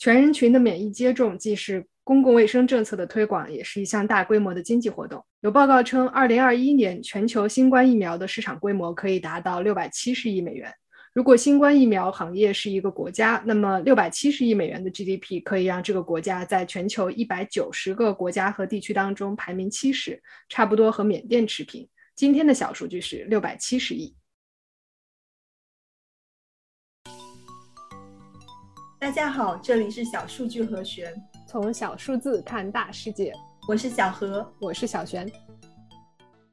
全人群的免疫接种既是公共卫生政策的推广，也是一项大规模的经济活动。有报告称，二零二一年全球新冠疫苗的市场规模可以达到六百七十亿美元。如果新冠疫苗行业是一个国家，那么六百七十亿美元的 GDP 可以让这个国家在全球一百九十个国家和地区当中排名七十，差不多和缅甸持平。今天的小数据是六百七十亿。大家好，这里是小数据和玄，从小数字看大世界。我是小何，我是小璇。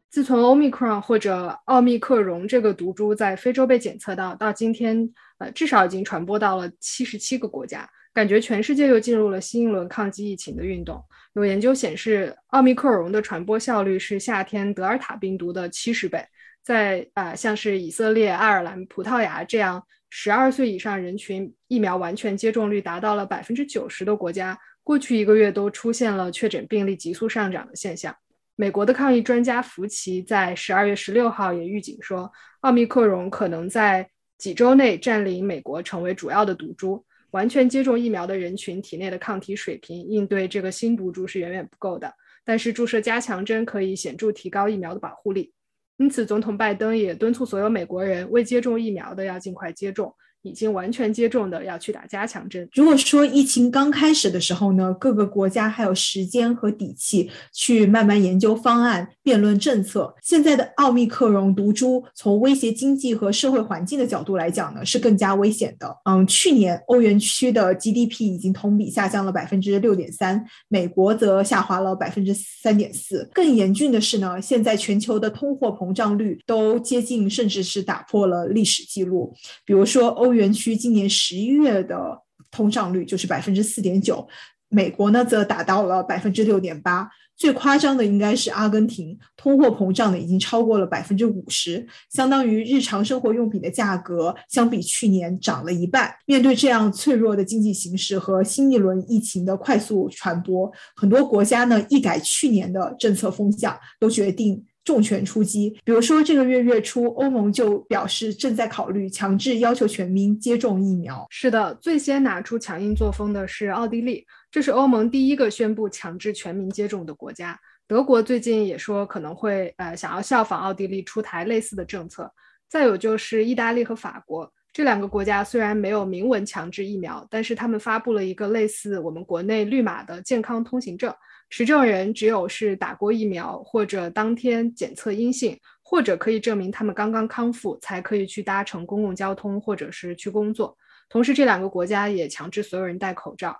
自从 Omicron 或者奥密克戎这个毒株在非洲被检测到，到今天，呃，至少已经传播到了七十七个国家，感觉全世界又进入了新一轮抗击疫情的运动。有研究显示，奥密克戎的传播效率是夏天德尔塔病毒的七十倍。在啊，像是以色列、爱尔兰、葡萄牙这样十二岁以上人群疫苗完全接种率达到了百分之九十的国家，过去一个月都出现了确诊病例急速上涨的现象。美国的抗疫专家福奇在十二月十六号也预警说，奥密克戎可能在几周内占领美国，成为主要的毒株。完全接种疫苗的人群体内的抗体水平应对这个新毒株是远远不够的，但是注射加强针可以显著提高疫苗的保护力。因此，总统拜登也敦促所有美国人未接种疫苗的要尽快接种。已经完全接种的要去打加强针。如果说疫情刚开始的时候呢，各个国家还有时间和底气去慢慢研究方案、辩论政策。现在的奥密克戎毒株从威胁经济和社会环境的角度来讲呢，是更加危险的。嗯，去年欧元区的 GDP 已经同比下降了百分之六点三，美国则下滑了百分之三点四。更严峻的是呢，现在全球的通货膨胀率都接近甚至是打破了历史记录。比如说欧元。园区今年十一月的通胀率就是百分之四点九，美国呢则达到了百分之六点八，最夸张的应该是阿根廷，通货膨胀呢已经超过了百分之五十，相当于日常生活用品的价格相比去年涨了一半。面对这样脆弱的经济形势和新一轮疫情的快速传播，很多国家呢一改去年的政策风向，都决定。重拳出击，比如说这个月月初，欧盟就表示正在考虑强制要求全民接种疫苗。是的，最先拿出强硬作风的是奥地利，这是欧盟第一个宣布强制全民接种的国家。德国最近也说可能会呃想要效仿奥地利出台类似的政策。再有就是意大利和法国这两个国家虽然没有明文强制疫苗，但是他们发布了一个类似我们国内绿码的健康通行证。持证人只有是打过疫苗，或者当天检测阴性，或者可以证明他们刚刚康复，才可以去搭乘公共交通或者是去工作。同时，这两个国家也强制所有人戴口罩。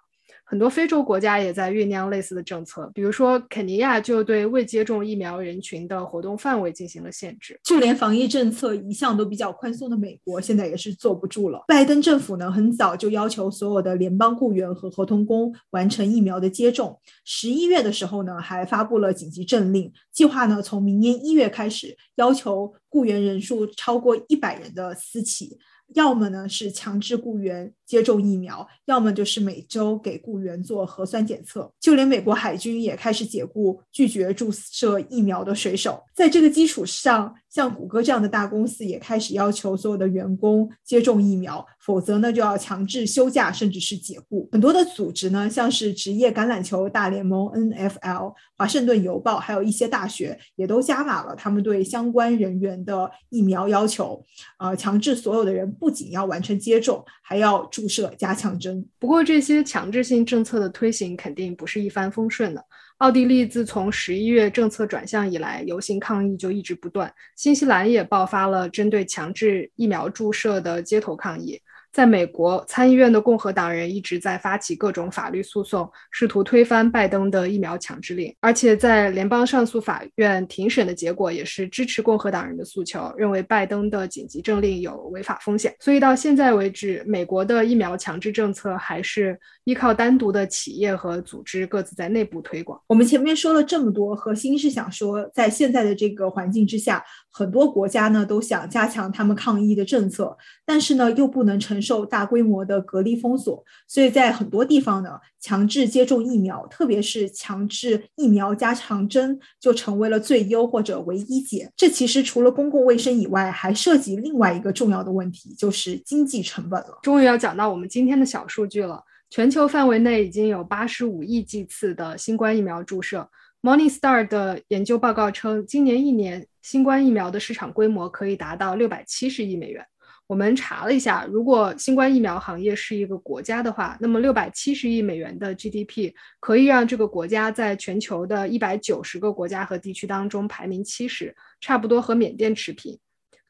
很多非洲国家也在酝酿类似的政策，比如说肯尼亚就对未接种疫苗人群的活动范围进行了限制。就连防疫政策一向都比较宽松的美国，现在也是坐不住了。拜登政府呢，很早就要求所有的联邦雇员和合同工完成疫苗的接种。十一月的时候呢，还发布了紧急政令，计划呢从明年一月开始，要求雇员人数超过一百人的私企。要么呢是强制雇员接种疫苗，要么就是每周给雇员做核酸检测。就连美国海军也开始解雇拒绝注射疫苗的水手。在这个基础上，像谷歌这样的大公司也开始要求所有的员工接种疫苗，否则呢就要强制休假，甚至是解雇。很多的组织呢，像是职业橄榄球大联盟 NFL、华盛顿邮报，还有一些大学，也都加码了他们对相关人员的疫苗要求，呃，强制所有的人。不仅要完成接种，还要注射加强针。不过，这些强制性政策的推行肯定不是一帆风顺的。奥地利自从十一月政策转向以来，游行抗议就一直不断。新西兰也爆发了针对强制疫苗注射的街头抗议。在美国参议院的共和党人一直在发起各种法律诉讼，试图推翻拜登的疫苗强制令。而且在联邦上诉法院庭审的结果也是支持共和党人的诉求，认为拜登的紧急政令有违法风险。所以到现在为止，美国的疫苗强制政策还是依靠单独的企业和组织各自在内部推广。我们前面说了这么多，核心是想说，在现在的这个环境之下，很多国家呢都想加强他们抗疫的政策，但是呢又不能承。受大规模的隔离封锁，所以在很多地方呢，强制接种疫苗，特别是强制疫苗加强针，就成为了最优或者唯一解。这其实除了公共卫生以外，还涉及另外一个重要的问题，就是经济成本了。终于要讲到我们今天的小数据了。全球范围内已经有八十五亿剂次的新冠疫苗注射。Morningstar 的研究报告称，今年一年新冠疫苗的市场规模可以达到六百七十亿美元。我们查了一下，如果新冠疫苗行业是一个国家的话，那么六百七十亿美元的 GDP 可以让这个国家在全球的一百九十个国家和地区当中排名七十，差不多和缅甸持平。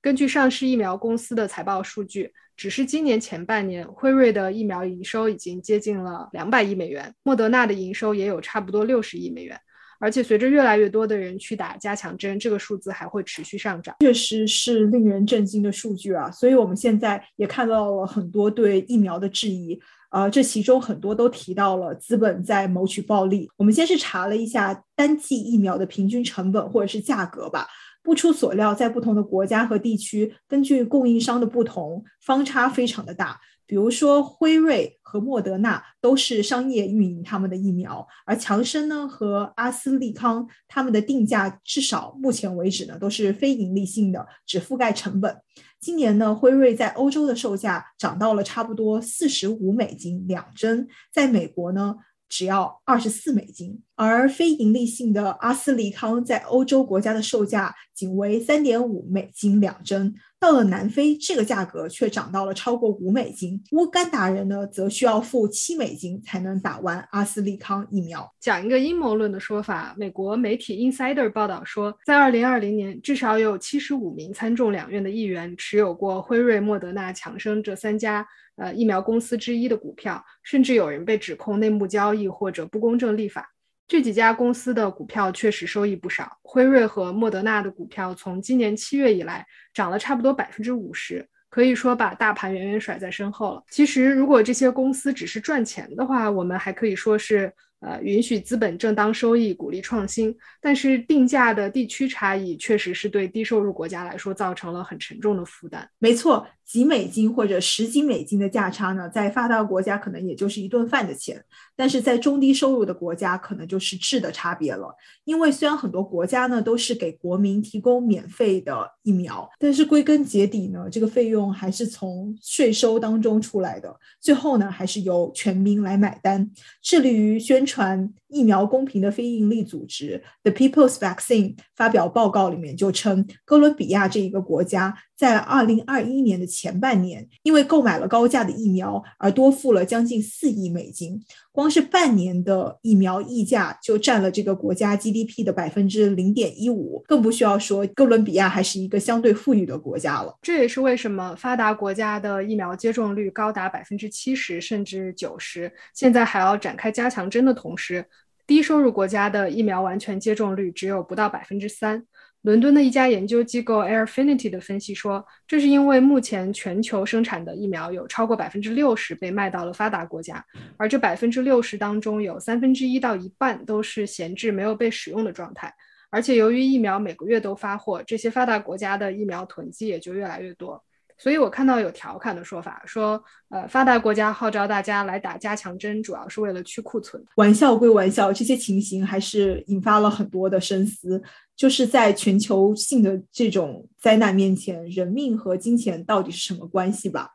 根据上市疫苗公司的财报数据，只是今年前半年，辉瑞的疫苗营收已经接近了两百亿美元，莫德纳的营收也有差不多六十亿美元。而且随着越来越多的人去打加强针，这个数字还会持续上涨，确实是令人震惊的数据啊！所以我们现在也看到了很多对疫苗的质疑，呃，这其中很多都提到了资本在谋取暴利。我们先是查了一下单剂疫苗的平均成本或者是价格吧，不出所料，在不同的国家和地区，根据供应商的不同，方差非常的大。比如说，辉瑞和莫德纳都是商业运营他们的疫苗，而强生呢和阿斯利康他们的定价至少目前为止呢都是非盈利性的，只覆盖成本。今年呢，辉瑞在欧洲的售价涨到了差不多四十五美金两针，在美国呢。只要二十四美金，而非盈利性的阿斯利康在欧洲国家的售价仅为三点五美金两针，到了南非，这个价格却涨到了超过五美金。乌干达人呢，则需要付七美金才能打完阿斯利康疫苗。讲一个阴谋论的说法，美国媒体 Insider 报道说，在二零二零年，至少有七十五名参众两院的议员持有过辉瑞、莫德纳、强生这三家。呃，疫苗公司之一的股票，甚至有人被指控内幕交易或者不公正立法。这几家公司的股票确实收益不少。辉瑞和莫德纳的股票从今年七月以来涨了差不多百分之五十，可以说把大盘远远甩在身后了。其实，如果这些公司只是赚钱的话，我们还可以说是。呃，允许资本正当收益，鼓励创新，但是定价的地区差异确实是对低收入国家来说造成了很沉重的负担。没错，几美金或者十几美金的价差呢，在发达国家可能也就是一顿饭的钱，但是在中低收入的国家可能就是质的差别了。因为虽然很多国家呢都是给国民提供免费的疫苗，但是归根结底呢，这个费用还是从税收当中出来的，最后呢还是由全民来买单。致力于宣传疫苗公平的非营利组织 The People's Vaccine 发表报告里面就称，哥伦比亚这一个国家在二零二一年的前半年，因为购买了高价的疫苗而多付了将近四亿美金。光是半年的疫苗溢价就占了这个国家 GDP 的百分之零点一五，更不需要说哥伦比亚还是一个相对富裕的国家了。这也是为什么发达国家的疫苗接种率高达百分之七十甚至九十，现在还要展开加强针的同时，低收入国家的疫苗完全接种率只有不到百分之三。伦敦的一家研究机构 Airfinity 的分析说，这是因为目前全球生产的疫苗有超过百分之六十被卖到了发达国家，而这百分之六十当中有三分之一到一半都是闲置没有被使用的状态。而且由于疫苗每个月都发货，这些发达国家的疫苗囤积也就越来越多。所以我看到有调侃的说法，说呃发达国家号召大家来打加强针，主要是为了去库存。玩笑归玩笑，这些情形还是引发了很多的深思。就是在全球性的这种灾难面前，人命和金钱到底是什么关系吧？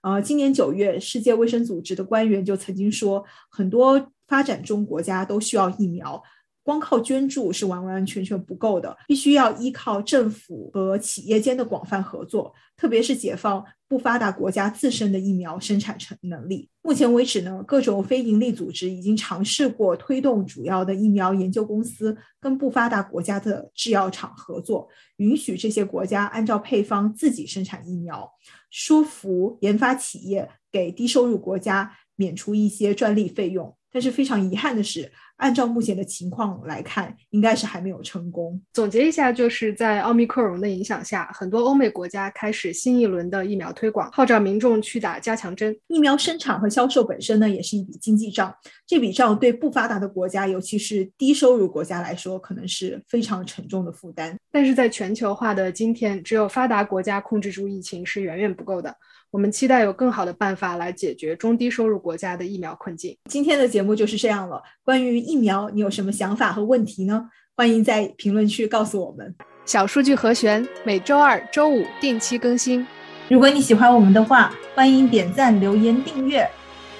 呃，今年九月，世界卫生组织的官员就曾经说，很多发展中国家都需要疫苗。光靠捐助是完完全全不够的，必须要依靠政府和企业间的广泛合作，特别是解放不发达国家自身的疫苗生产成能力。目前为止呢，各种非营利组织已经尝试过推动主要的疫苗研究公司跟不发达国家的制药厂合作，允许这些国家按照配方自己生产疫苗，说服研发企业给低收入国家免除一些专利费用。但是非常遗憾的是，按照目前的情况来看，应该是还没有成功。总结一下，就是在奥密克戎的影响下，很多欧美国家开始新一轮的疫苗推广，号召民众去打加强针。疫苗生产和销售本身呢，也是一笔经济账。这笔账对不发达的国家，尤其是低收入国家来说，可能是非常沉重的负担。但是在全球化的今天，只有发达国家控制住疫情是远远不够的。我们期待有更好的办法来解决中低收入国家的疫苗困境。今天的节目就是这样了。关于疫苗，你有什么想法和问题呢？欢迎在评论区告诉我们。小数据和弦每周二、周五定期更新。如果你喜欢我们的话，欢迎点赞、留言、订阅。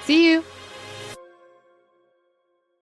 See you.